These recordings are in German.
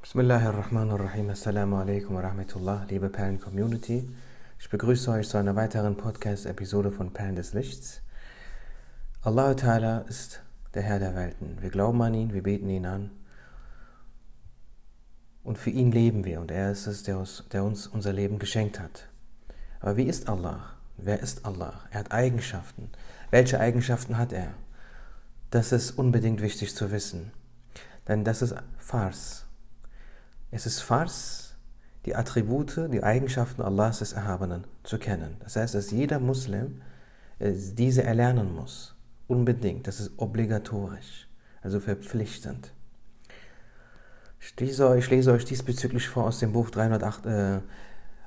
Bismillahirrahmanirrahim. Assalamu alaikum wa rahmatullah, liebe Perlen-Community. Ich begrüße euch zu einer weiteren Podcast-Episode von Perlen des Lichts. Allah Ta'ala ist der Herr der Welten. Wir glauben an ihn, wir beten ihn an. Und für ihn leben wir und er ist es, der uns, der uns unser Leben geschenkt hat. Aber wie ist Allah? Wer ist Allah? Er hat Eigenschaften. Welche Eigenschaften hat er? Das ist unbedingt wichtig zu wissen. Denn das ist Fars. Es ist Fars, die Attribute, die Eigenschaften Allahs des Erhabenen zu kennen. Das heißt, dass jeder Muslim äh, diese erlernen muss. Unbedingt. Das ist obligatorisch, also verpflichtend. Ich lese, euch diesbezüglich vor aus dem Buch 308, äh,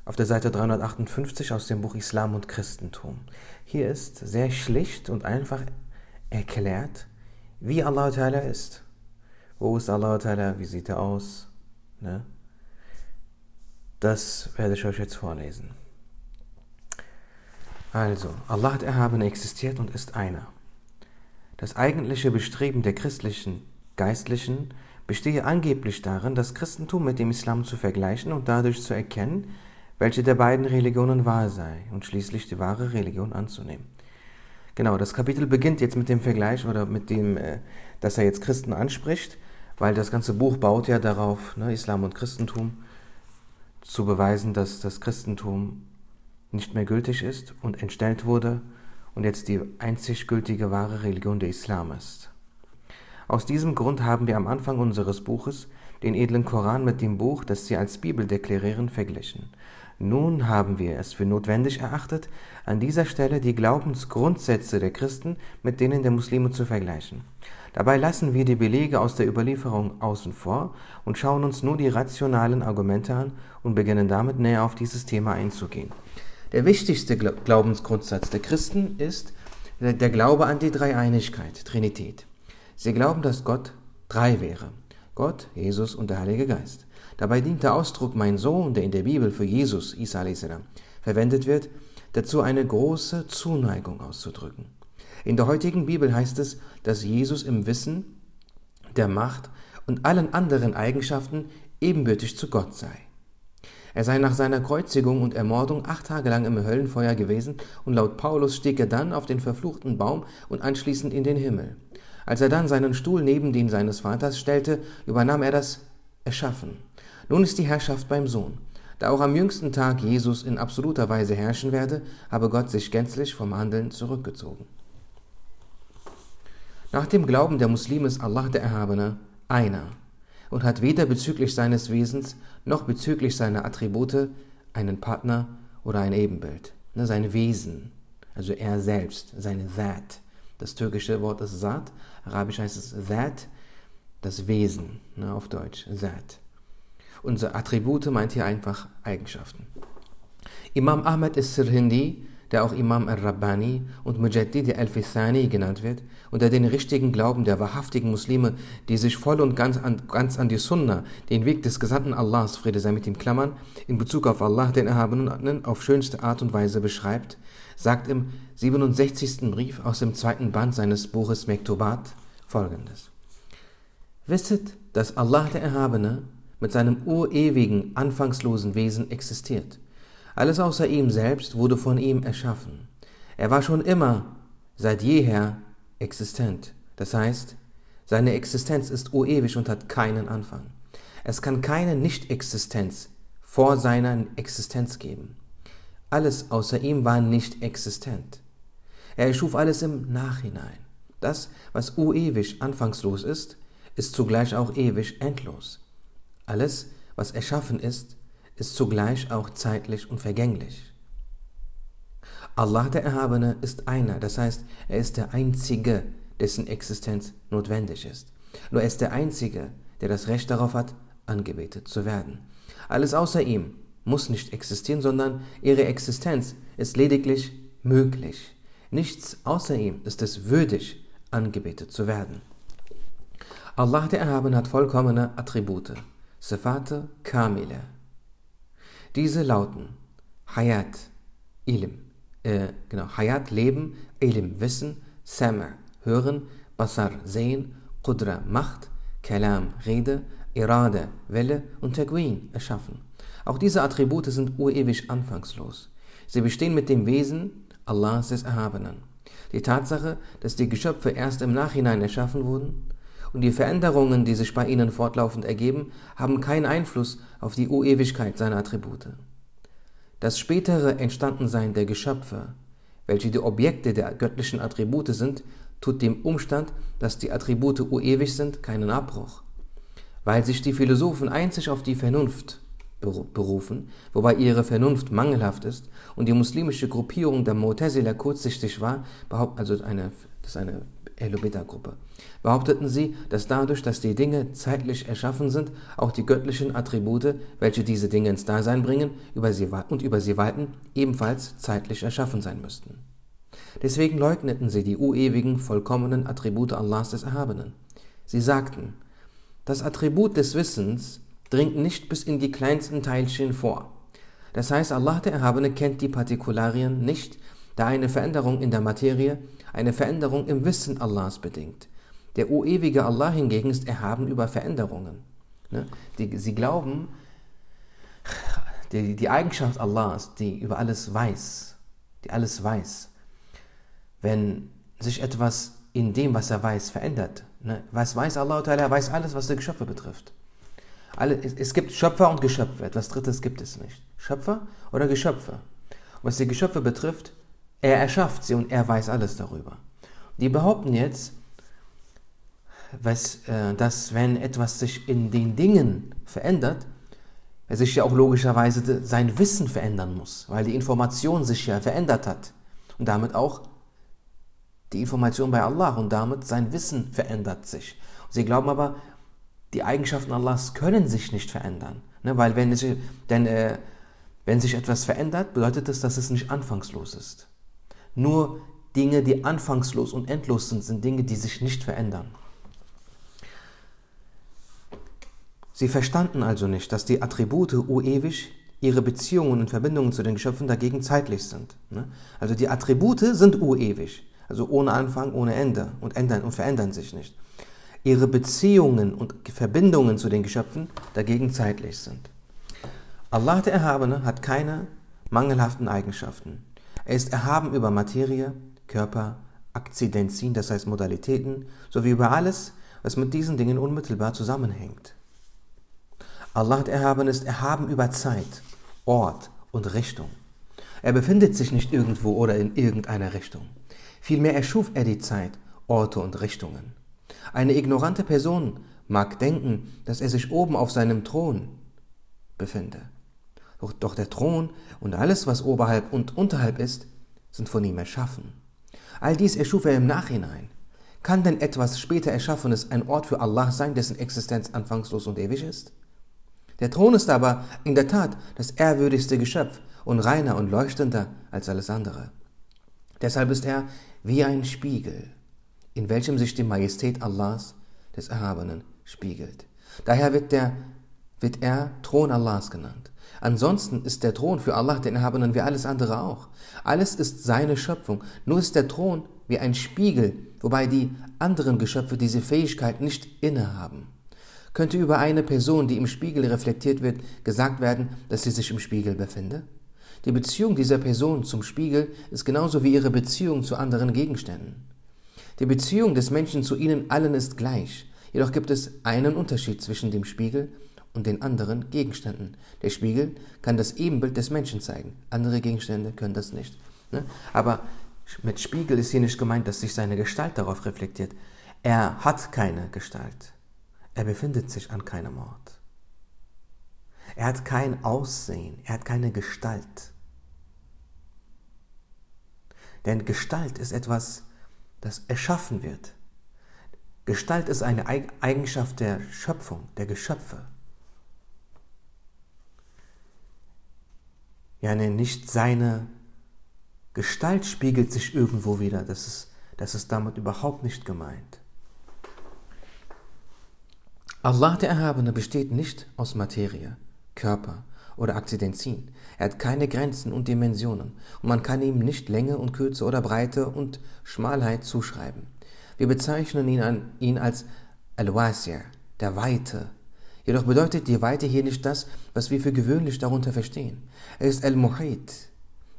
auf der Seite 358 aus dem Buch Islam und Christentum. Hier ist sehr schlicht und einfach erklärt, wie Allah ist. Wo ist Allah? Wie sieht er aus? Ne? Das werde ich euch jetzt vorlesen. Also, Allah hat erhaben existiert und ist einer. Das eigentliche Bestreben der christlichen Geistlichen bestehe angeblich darin, das Christentum mit dem Islam zu vergleichen und dadurch zu erkennen, welche der beiden Religionen wahr sei und schließlich die wahre Religion anzunehmen. Genau, das Kapitel beginnt jetzt mit dem Vergleich oder mit dem, äh, dass er jetzt Christen anspricht weil das ganze Buch baut ja darauf, ne, Islam und Christentum, zu beweisen, dass das Christentum nicht mehr gültig ist und entstellt wurde und jetzt die einzig gültige wahre Religion der Islam ist. Aus diesem Grund haben wir am Anfang unseres Buches den edlen Koran mit dem Buch, das sie als Bibel deklarieren, verglichen. Nun haben wir es für notwendig erachtet, an dieser Stelle die Glaubensgrundsätze der Christen mit denen der Muslime zu vergleichen. Dabei lassen wir die Belege aus der Überlieferung außen vor und schauen uns nur die rationalen Argumente an und beginnen damit näher auf dieses Thema einzugehen. Der wichtigste Glaubensgrundsatz der Christen ist der Glaube an die Dreieinigkeit, Trinität. Sie glauben, dass Gott drei wäre. Gott, Jesus und der Heilige Geist. Dabei dient der Ausdruck mein Sohn, der in der Bibel für Jesus, Isa verwendet wird, dazu eine große Zuneigung auszudrücken. In der heutigen Bibel heißt es, dass Jesus im Wissen, der Macht und allen anderen Eigenschaften ebenbürtig zu Gott sei. Er sei nach seiner Kreuzigung und Ermordung acht Tage lang im Höllenfeuer gewesen und laut Paulus stieg er dann auf den verfluchten Baum und anschließend in den Himmel. Als er dann seinen Stuhl neben den seines Vaters stellte, übernahm er das Erschaffen. Nun ist die Herrschaft beim Sohn. Da auch am jüngsten Tag Jesus in absoluter Weise herrschen werde, habe Gott sich gänzlich vom Handeln zurückgezogen. Nach dem Glauben der Muslime ist Allah der Erhabene einer und hat weder bezüglich seines Wesens noch bezüglich seiner Attribute einen Partner oder ein Ebenbild. Ne, sein Wesen, also er selbst, seine That. Das türkische Wort ist Zat, arabisch heißt es That, das Wesen, ne, auf Deutsch, That. Unsere Attribute meint hier einfach Eigenschaften. Imam Ahmed is-Sirhindi der auch Imam al-Rabbani und Mujaddid al-Fithani genannt wird, unter den richtigen Glauben der wahrhaftigen Muslime, die sich voll und ganz an, ganz an die Sunna, den Weg des Gesandten Allahs, Friede sei mit ihm Klammern, in Bezug auf Allah, den Erhabenen, auf schönste Art und Weise beschreibt, sagt im 67. Brief aus dem zweiten Band seines Buches Mektubat folgendes. Wisset, dass Allah der Erhabene mit seinem urewigen, anfangslosen Wesen existiert alles außer ihm selbst wurde von ihm erschaffen. Er war schon immer, seit jeher, existent. Das heißt, seine Existenz ist ewig und hat keinen Anfang. Es kann keine Nicht-Existenz vor seiner Existenz geben. Alles außer ihm war nicht existent. Er erschuf alles im Nachhinein. Das, was ewig anfangslos ist, ist zugleich auch ewig endlos. Alles, was erschaffen ist, ist zugleich auch zeitlich und vergänglich. Allah der Erhabene ist einer, das heißt, er ist der Einzige, dessen Existenz notwendig ist. Nur er ist der Einzige, der das Recht darauf hat, angebetet zu werden. Alles außer ihm muss nicht existieren, sondern ihre Existenz ist lediglich möglich. Nichts außer ihm ist es würdig, angebetet zu werden. Allah der Erhabene hat vollkommene Attribute, Sifate Kamile, diese lauten Hayat, Ilm, äh, genau, Hayat, Leben, Ilm, Wissen, Sama, Hören, Basar, Sehen, Qudra, Macht, Kalam, Rede, Irade, Welle und Teguin erschaffen. Auch diese Attribute sind urewig anfangslos. Sie bestehen mit dem Wesen Allahs des Erhabenen. Die Tatsache, dass die Geschöpfe erst im Nachhinein erschaffen wurden und die Veränderungen, die sich bei ihnen fortlaufend ergeben, haben keinen Einfluss auf die Urewigkeit seiner Attribute. Das spätere Entstandensein der Geschöpfe, welche die Objekte der göttlichen Attribute sind, tut dem Umstand, dass die Attribute urewig sind, keinen Abbruch. Weil sich die Philosophen einzig auf die Vernunft berufen, wobei ihre Vernunft mangelhaft ist und die muslimische Gruppierung der Mu'tazila kurzsichtig war, behaupten, also eine, das ist eine Ehlubita-Gruppe, behaupteten sie, dass dadurch, dass die Dinge zeitlich erschaffen sind, auch die göttlichen Attribute, welche diese Dinge ins Dasein bringen über sie, und über sie walten, ebenfalls zeitlich erschaffen sein müssten. Deswegen leugneten sie die urewigen, vollkommenen Attribute Allahs des Erhabenen. Sie sagten, das Attribut des Wissens dringt nicht bis in die kleinsten Teilchen vor. Das heißt, Allah der Erhabene kennt die Partikularien nicht, da eine Veränderung in der Materie eine Veränderung im Wissen Allahs bedingt. Der ewige Allah hingegen ist erhaben über Veränderungen. Ne? Die, sie glauben, die, die Eigenschaft Allahs, die über alles weiß, die alles weiß, wenn sich etwas in dem, was er weiß, verändert. Ne? Was weiß Allah? Er weiß alles, was die Geschöpfe betrifft. Es, gibt Schöpfer und Geschöpfe. Etwas Drittes gibt es nicht. Schöpfer oder Geschöpfe. Was die Geschöpfe betrifft, er erschafft sie und er weiß alles darüber. Die behaupten jetzt, was, äh, dass wenn etwas sich in den Dingen verändert, er sich ja auch logischerweise sein Wissen verändern muss, weil die Information sich ja verändert hat und damit auch die Information bei Allah und damit sein Wissen verändert sich. Sie glauben aber, die Eigenschaften Allahs können sich nicht verändern. Ne? Weil wenn, es, denn, äh, wenn sich etwas verändert, bedeutet das, dass es nicht anfangslos ist. Nur Dinge, die anfangslos und endlos sind, sind Dinge, die sich nicht verändern. Sie verstanden also nicht, dass die Attribute uewig, ihre Beziehungen und Verbindungen zu den Geschöpfen dagegen zeitlich sind. Ne? Also die Attribute sind uewig, also ohne Anfang, ohne Ende und ändern und verändern sich nicht ihre Beziehungen und Verbindungen zu den Geschöpfen dagegen zeitlich sind. Allah der Erhabene hat keine mangelhaften Eigenschaften. Er ist erhaben über Materie, Körper, Akzidenzien, das heißt Modalitäten, sowie über alles, was mit diesen Dingen unmittelbar zusammenhängt. Allah der Erhabene ist erhaben über Zeit, Ort und Richtung. Er befindet sich nicht irgendwo oder in irgendeiner Richtung. Vielmehr erschuf er die Zeit, Orte und Richtungen. Eine ignorante Person mag denken, dass er sich oben auf seinem Thron befinde. Doch, doch der Thron und alles, was oberhalb und unterhalb ist, sind von ihm erschaffen. All dies erschuf er im Nachhinein. Kann denn etwas später Erschaffenes ein Ort für Allah sein, dessen Existenz anfangslos und ewig ist? Der Thron ist aber in der Tat das ehrwürdigste Geschöpf und reiner und leuchtender als alles andere. Deshalb ist er wie ein Spiegel, in welchem sich die Majestät Allahs, des Erhabenen, spiegelt. Daher wird, der, wird er Thron Allahs genannt. Ansonsten ist der Thron für Allah, den Erhabenen, wie alles andere auch. Alles ist seine Schöpfung. Nur ist der Thron wie ein Spiegel, wobei die anderen Geschöpfe diese Fähigkeit nicht innehaben. Könnte über eine Person, die im Spiegel reflektiert wird, gesagt werden, dass sie sich im Spiegel befinde? Die Beziehung dieser Person zum Spiegel ist genauso wie ihre Beziehung zu anderen Gegenständen. Die Beziehung des Menschen zu ihnen allen ist gleich, jedoch gibt es einen Unterschied zwischen dem Spiegel und den anderen Gegenständen. Der Spiegel kann das Ebenbild des Menschen zeigen, andere Gegenstände können das nicht. Ne? Aber mit Spiegel ist hier nicht gemeint, dass sich seine Gestalt darauf reflektiert. Er hat keine Gestalt. Er befindet sich an keinem Ort. Er hat kein Aussehen, er hat keine Gestalt. Denn Gestalt ist etwas das erschaffen wird. Gestalt ist eine Eigenschaft der Schöpfung, der Geschöpfe. Ja, nicht seine Gestalt spiegelt sich irgendwo wieder. Das ist, das ist damit überhaupt nicht gemeint. Allah der Erhabene besteht nicht aus Materie, Körper oder Akzidenzien. Er hat keine Grenzen und Dimensionen und man kann ihm nicht Länge und Kürze oder Breite und Schmalheit zuschreiben. Wir bezeichnen ihn, an, ihn als Al-Wasir, der Weite. Jedoch bedeutet die Weite hier nicht das, was wir für gewöhnlich darunter verstehen. Er ist Al-Muhit,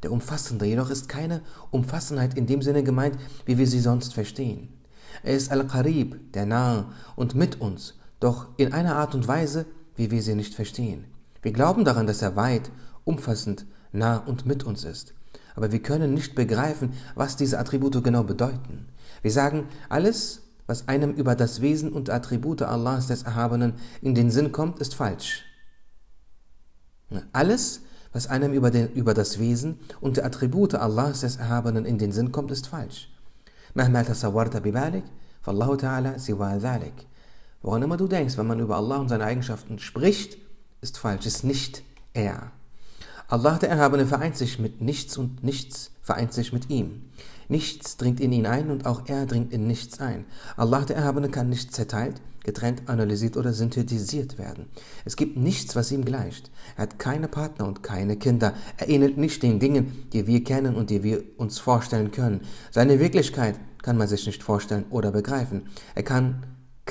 der Umfassende, jedoch ist keine Umfassenheit in dem Sinne gemeint, wie wir sie sonst verstehen. Er ist Al-Qarib, der nahe und mit uns, doch in einer Art und Weise, wie wir sie nicht verstehen. Wir glauben daran, dass er weit, umfassend, nah und mit uns ist. Aber wir können nicht begreifen, was diese Attribute genau bedeuten. Wir sagen, alles, was einem über das Wesen und Attribute Allahs des Erhabenen in den Sinn kommt, ist falsch. Alles, was einem über, den, über das Wesen und die Attribute Allahs des Erhabenen in den Sinn kommt, ist falsch. مهما تصورت بذلك فالله تعالى سوى ذلك. Woran immer du denkst, wenn man über Allah und seine Eigenschaften spricht, ist falsch, ist nicht er. Allah der Erhabene vereint sich mit nichts und nichts vereint sich mit ihm. Nichts dringt in ihn ein und auch er dringt in nichts ein. Allah der Erhabene kann nicht zerteilt, getrennt, analysiert oder synthetisiert werden. Es gibt nichts, was ihm gleicht. Er hat keine Partner und keine Kinder. Er ähnelt nicht den Dingen, die wir kennen und die wir uns vorstellen können. Seine Wirklichkeit kann man sich nicht vorstellen oder begreifen. Er kann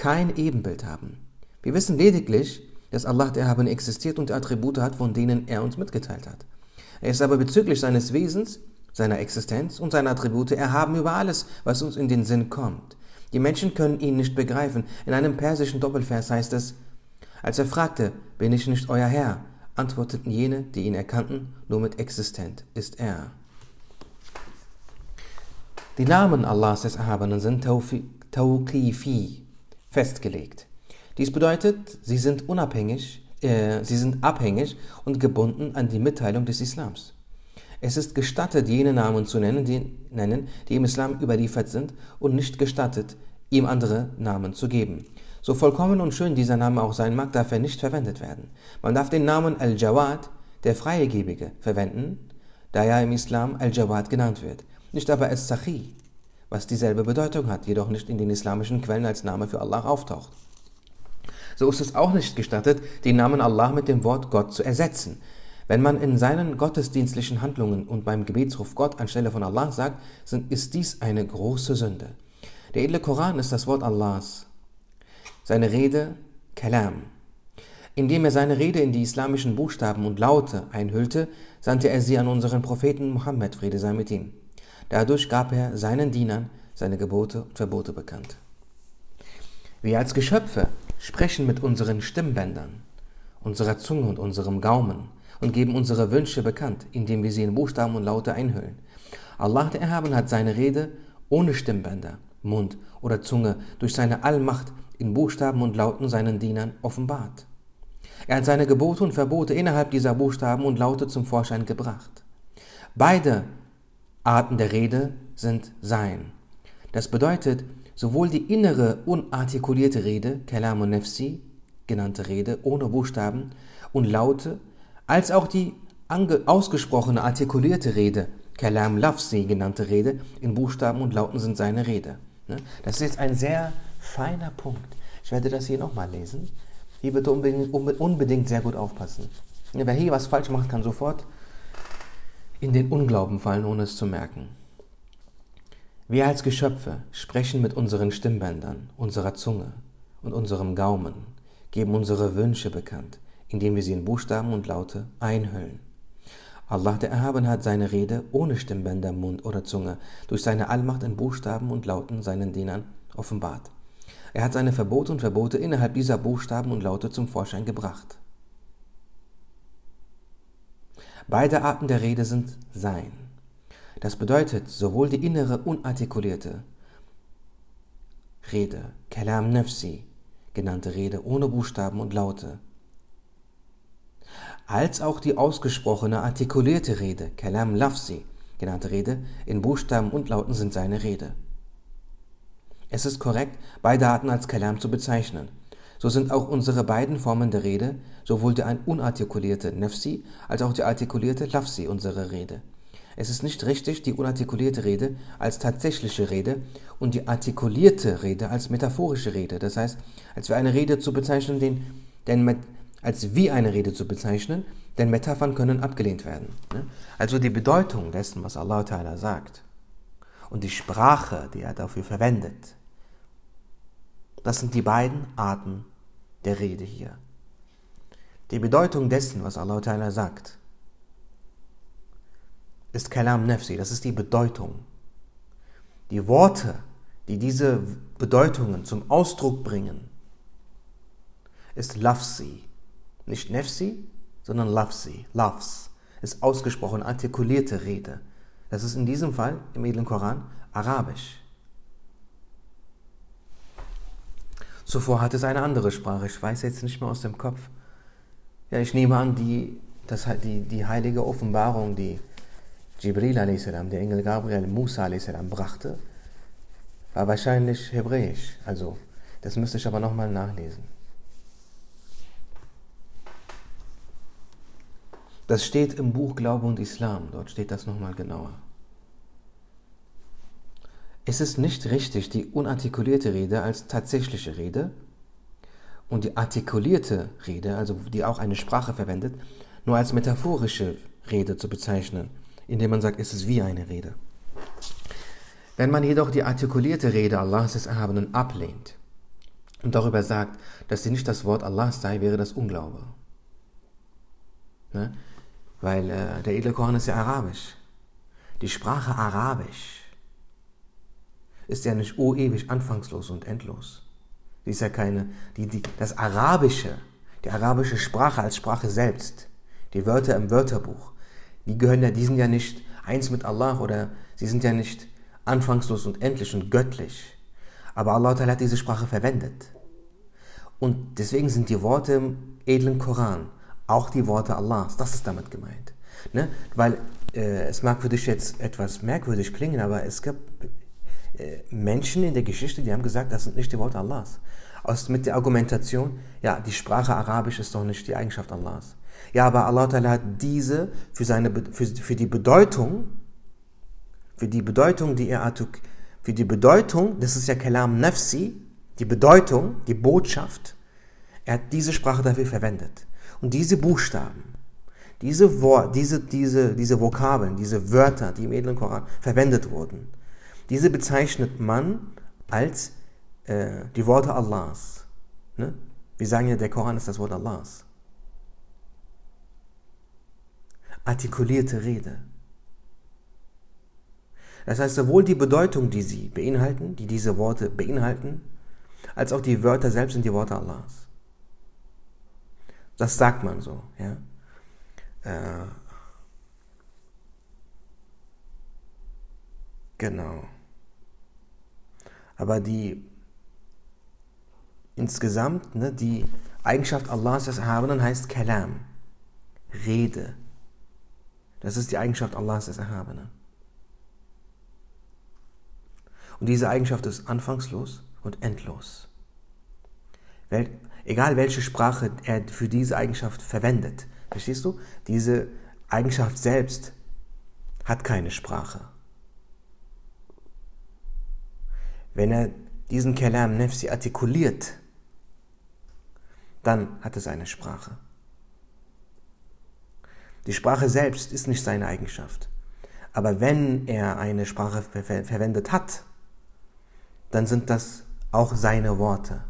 kein Ebenbild haben. Wir wissen lediglich, dass Allah der Erhabene existiert und Attribute hat, von denen er uns mitgeteilt hat. Er ist aber bezüglich seines Wesens, seiner Existenz und seiner Attribute erhaben über alles, was uns in den Sinn kommt. Die Menschen können ihn nicht begreifen. In einem persischen Doppelvers heißt es, als er fragte, bin ich nicht euer Herr, antworteten jene, die ihn erkannten, nur mit existent ist er. Die Namen Allahs des Erhabenen sind Tawqifi, festgelegt. Dies bedeutet, sie sind unabhängig, äh, sie sind abhängig und gebunden an die Mitteilung des Islams. Es ist gestattet, jene Namen zu nennen die, nennen, die im Islam überliefert sind, und nicht gestattet, ihm andere Namen zu geben. So vollkommen und schön dieser Name auch sein mag, darf er nicht verwendet werden. Man darf den Namen Al-Jawad, der Freigebige, verwenden, da er im Islam Al-Jawad genannt wird, nicht aber Al-Sachi, was dieselbe Bedeutung hat, jedoch nicht in den islamischen Quellen als Name für Allah auftaucht. So ist es auch nicht gestattet, den Namen Allah mit dem Wort Gott zu ersetzen, wenn man in seinen gottesdienstlichen Handlungen und beim Gebetsruf Gott anstelle von Allah sagt, ist dies eine große Sünde. Der edle Koran ist das Wort Allahs. Seine Rede Kalam. Indem er seine Rede in die islamischen Buchstaben und Laute einhüllte, sandte er sie an unseren Propheten Muhammad, Friede sei mit ihm. Dadurch gab er seinen Dienern seine Gebote und Verbote bekannt. Wir als Geschöpfe sprechen mit unseren Stimmbändern, unserer Zunge und unserem Gaumen und geben unsere Wünsche bekannt, indem wir sie in Buchstaben und Laute einhüllen. Allah der Erhaben hat seine Rede ohne Stimmbänder, Mund oder Zunge durch seine Allmacht in Buchstaben und Lauten seinen Dienern offenbart. Er hat seine Gebote und Verbote innerhalb dieser Buchstaben und Laute zum Vorschein gebracht. Beide Arten der Rede sind Sein. Das bedeutet, sowohl die innere unartikulierte Rede, Kalam und Nefsi, genannte Rede ohne Buchstaben und Laute, als auch die ausgesprochene artikulierte Rede, Kalam Lafsi genannte Rede, in Buchstaben und Lauten sind seine Rede. Ne? Das ist jetzt ein sehr feiner Punkt. Ich werde das hier nochmal lesen. Hier bitte unbedingt, unbedingt sehr gut aufpassen. Wer hier was falsch macht, kann sofort in den Unglauben fallen, ohne es zu merken. Wir als Geschöpfe sprechen mit unseren Stimmbändern, unserer Zunge und unserem Gaumen, geben unsere Wünsche bekannt, indem wir sie in Buchstaben und Laute einhüllen. Allah der Erhaben hat seine Rede ohne Stimmbänder, Mund oder Zunge durch seine Allmacht in Buchstaben und Lauten seinen Dienern offenbart. Er hat seine Verbote und Verbote innerhalb dieser Buchstaben und Laute zum Vorschein gebracht. Beide Arten der Rede sind Sein. Das bedeutet sowohl die innere unartikulierte Rede, Kalam Nafsi, genannte Rede ohne Buchstaben und Laute, als auch die ausgesprochene artikulierte Rede, Kalam Lafzi, genannte Rede, in Buchstaben und Lauten sind seine Rede. Es ist korrekt, beide Arten als Kalam zu bezeichnen. So sind auch unsere beiden Formen der Rede, sowohl die unartikulierte Nafsi als auch die artikulierte Lafzi, unsere Rede. Es ist nicht richtig, die unartikulierte Rede als tatsächliche Rede und die artikulierte Rede als metaphorische Rede, das heißt, als für eine Rede zu bezeichnen, den, den als wie eine Rede zu bezeichnen, denn Metaphern können abgelehnt werden. Ne? Also die Bedeutung dessen, was Allah Ta'ala sagt und die Sprache, die er dafür verwendet, das sind die beiden Arten der Rede hier. Die Bedeutung dessen, was Allah Ta'ala sagt, ist Kalam Nafsi, das ist die Bedeutung. Die Worte, die diese Bedeutungen zum Ausdruck bringen, ist Lafsi. Nicht Nefsi, sondern Lafsi. Lafs ist ausgesprochen artikulierte Rede. Das ist in diesem Fall im edlen Koran Arabisch. Zuvor hat es eine andere Sprache, ich weiß jetzt nicht mehr aus dem Kopf. Ja, ich nehme an, die, das, die, die heilige Offenbarung, die Jibril a.s., der Engel Gabriel Musa a.s. brachte, war wahrscheinlich hebräisch. Also, das müsste ich aber nochmal nachlesen. Das steht im Buch Glaube und Islam, dort steht das nochmal genauer. Es ist nicht richtig, die unartikulierte Rede als tatsächliche Rede und die artikulierte Rede, also die auch eine Sprache verwendet, nur als metaphorische Rede zu bezeichnen indem man sagt, es ist wie eine Rede. Wenn man jedoch die artikulierte Rede Allahs des Erhabenen ablehnt und darüber sagt, dass sie nicht das Wort Allahs sei, wäre das Unglaube. Ne? Weil äh, der edle Koran ist ja arabisch. Die Sprache arabisch ist ja nicht oh ewig anfangslos und endlos. Sie ist ja keine, die, die, das Arabische, die arabische Sprache als Sprache selbst, die Wörter im Wörterbuch, die gehören ja, die sind ja nicht eins mit Allah oder sie sind ja nicht anfangslos und endlich und göttlich. Aber Allah hat diese Sprache verwendet. Und deswegen sind die Worte im edlen Koran auch die Worte Allahs. Das ist damit gemeint. Ne? Weil äh, es mag für dich jetzt etwas merkwürdig klingen, aber es äh, Menschen in der Geschichte, die haben gesagt, das sind nicht die Worte Allahs. Aus, mit der Argumentation, ja, die Sprache Arabisch ist doch nicht die Eigenschaft Allahs. Ja, aber Allah hat diese für, seine, für, für die Bedeutung, für die Bedeutung, die er für die Bedeutung, das ist ja Kalam Nafsi, die Bedeutung, die Botschaft, er hat diese Sprache dafür verwendet. Und diese Buchstaben, diese, Wort, diese, diese, diese Vokabeln, diese Wörter, die im edlen Koran verwendet wurden, diese bezeichnet man als äh, die Worte Allahs. Ne? Wir sagen ja, der Koran ist das Wort Allahs. artikulierte Rede. Das heißt, sowohl die Bedeutung, die sie beinhalten, die diese Worte beinhalten, als auch die Wörter selbst sind die Worte Allahs. Das sagt man so. Ja? Äh, genau. Aber die insgesamt, ne, die Eigenschaft Allahs des Erhabenen heißt Kalam, Rede. Das ist die Eigenschaft Allahs des Erhabenen. Und diese Eigenschaft ist anfangslos und endlos. Egal welche Sprache er für diese Eigenschaft verwendet, verstehst du? Diese Eigenschaft selbst hat keine Sprache. Wenn er diesen Kalam Nefsi artikuliert, dann hat es eine Sprache. Die Sprache selbst ist nicht seine Eigenschaft. Aber wenn er eine Sprache ver verwendet hat, dann sind das auch seine Worte.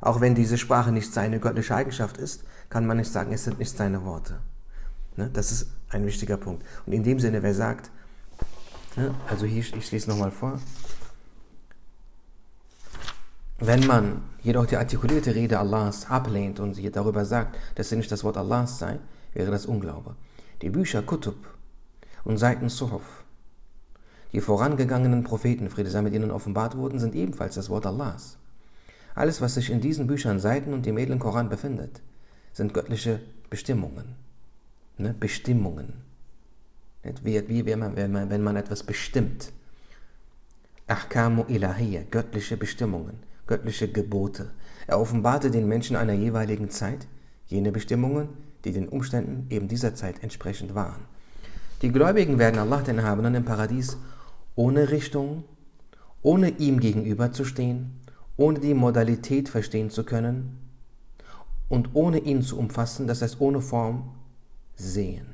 Auch wenn diese Sprache nicht seine göttliche Eigenschaft ist, kann man nicht sagen, es sind nicht seine Worte. Ne? Das ist ein wichtiger Punkt. Und in dem Sinne, wer sagt? Also hier, ich lese nochmal vor, wenn man jedoch die artikulierte Rede Allahs ablehnt und sie darüber sagt, dass sie nicht das Wort Allahs sei, wäre das Unglaube. Die Bücher Kutub und Seiten Suhuf, die vorangegangenen Propheten, Friede sei mit ihnen offenbart wurden, sind ebenfalls das Wort Allahs. Alles, was sich in diesen Büchern, Seiten und dem edlen Koran befindet, sind göttliche Bestimmungen. Ne? Bestimmungen. Wie, wie wenn, man, wenn, man, wenn man etwas bestimmt. Ahkamu ilahiyya, göttliche Bestimmungen göttliche Gebote. Er offenbarte den Menschen einer jeweiligen Zeit jene Bestimmungen, die den Umständen eben dieser Zeit entsprechend waren. Die Gläubigen werden Allah den Erhabenen im Paradies ohne Richtung, ohne ihm gegenüber zu stehen, ohne die Modalität verstehen zu können und ohne ihn zu umfassen, das heißt ohne Form, sehen.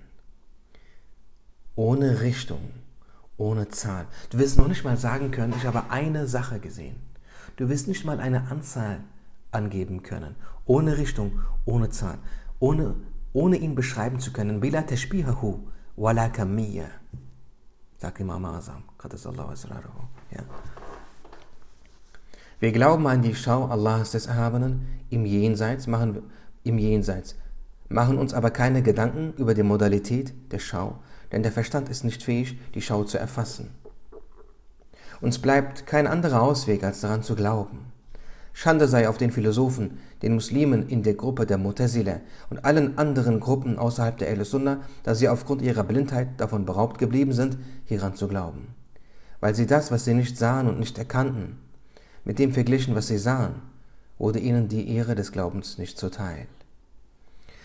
Ohne Richtung, ohne Zahl. Du wirst noch nicht mal sagen können, ich habe eine Sache gesehen. Du wirst nicht mal eine Anzahl angeben können. Ohne Richtung, ohne Zahl, ohne, ohne ihn beschreiben zu können. Bila tashbihahu wala kamiyya. Sagt Imam Azam. Ja. Wir glauben an die Schau Allahs des Erhabenen im Jenseits, machen, im Jenseits, machen uns aber keine Gedanken über die Modalität der Schau, denn der Verstand ist nicht fähig, die Schau zu erfassen. Uns bleibt kein anderer Ausweg, als daran zu glauben. Schande sei auf den Philosophen, den Muslimen in der Gruppe der Mutazile und allen anderen Gruppen außerhalb der Ahl-Sunnah, da sie aufgrund ihrer Blindheit davon beraubt geblieben sind, hieran zu glauben. Weil sie das, was sie nicht sahen und nicht erkannten, mit dem verglichen, was sie sahen, wurde ihnen die Ehre des Glaubens nicht zuteil.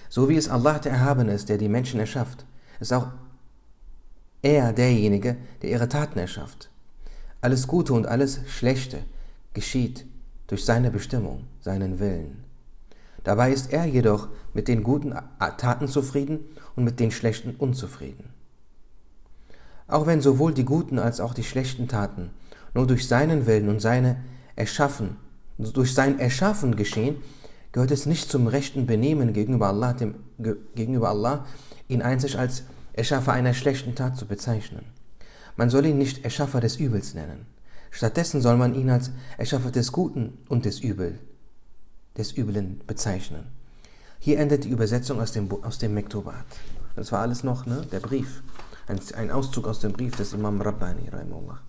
So wie es Allah der Erhabene ist, der die Menschen erschafft, ist auch er derjenige, der ihre Taten erschafft. Alles Gute und alles Schlechte geschieht durch seine Bestimmung, seinen Willen. Dabei ist er jedoch mit den guten Taten zufrieden und mit den schlechten unzufrieden. Auch wenn sowohl die guten als auch die schlechten Taten nur durch seinen Willen und seine Erschaffen, durch sein Erschaffen geschehen, gehört es nicht zum rechten Benehmen gegenüber Allah, dem, gegenüber Allah ihn einzig als Erschaffer einer schlechten Tat zu bezeichnen. Man soll ihn nicht Erschaffer des Übels nennen. Stattdessen soll man ihn als Erschaffer des Guten und des Übel, des Üblen bezeichnen. Hier endet die Übersetzung aus dem, aus dem Mektubat. Das war alles noch ne, der Brief, ein, ein Auszug aus dem Brief des Imam Rabbani, Rahimullah.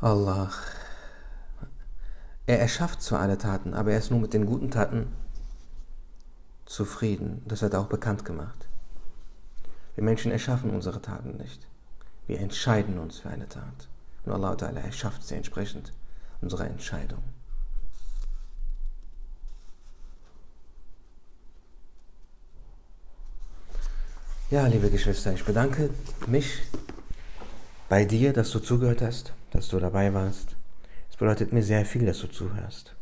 Allah. Er erschafft zwar alle Taten, aber er ist nur mit den guten Taten zufrieden. Das hat er auch bekannt gemacht. Wir Menschen erschaffen unsere Taten nicht. Wir entscheiden uns für eine Tat. Und Allah Ta'ala erschafft sie entsprechend unserer Entscheidung. Ja, liebe Geschwister, ich bedanke mich bei dir, dass du zugehört hast, dass du dabei warst. Bedeutet mir sehr viel, dass du zuhörst.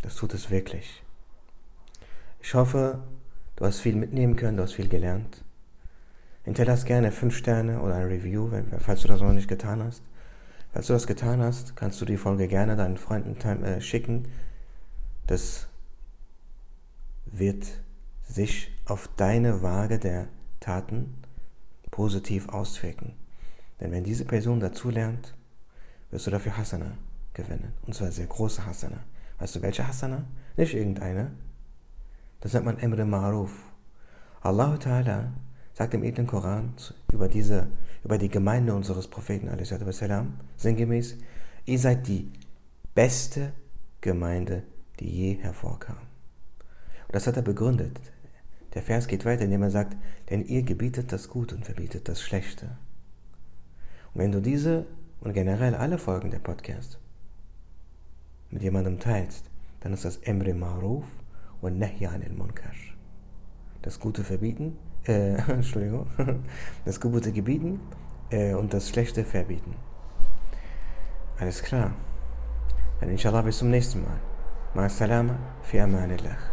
Das tut es wirklich. Ich hoffe, du hast viel mitnehmen können, du hast viel gelernt. Hinterlass gerne 5 Sterne oder ein Review, falls du das noch nicht getan hast. Falls du das getan hast, kannst du die Folge gerne deinen Freunden äh, schicken. Das wird sich auf deine Waage der Taten positiv auswirken. Denn wenn diese Person dazulernt, wirst du dafür Hasana gewinnen. Und zwar sehr große Hasana. Weißt du, welche Hasana? Nicht irgendeine. Das nennt man Emre Maruf. Allah Ta'ala sagt im edlen Koran über, diese, über die Gemeinde unseres Propheten salam, sinngemäß, ihr seid die beste Gemeinde, die je hervorkam. Und das hat er begründet. Der Vers geht weiter, indem er sagt, denn ihr gebietet das Gute und verbietet das Schlechte. Und wenn du diese und generell alle Folgen der Podcast mit jemandem teilst, dann ist das Emre Maruf und Nahi anil Munkar. Das Gute verbieten äh, Entschuldigung, das Gute gebieten äh, und das Schlechte verbieten. Alles klar. Dann inshallah bis zum nächsten Mal. Ma salama fi amanillah.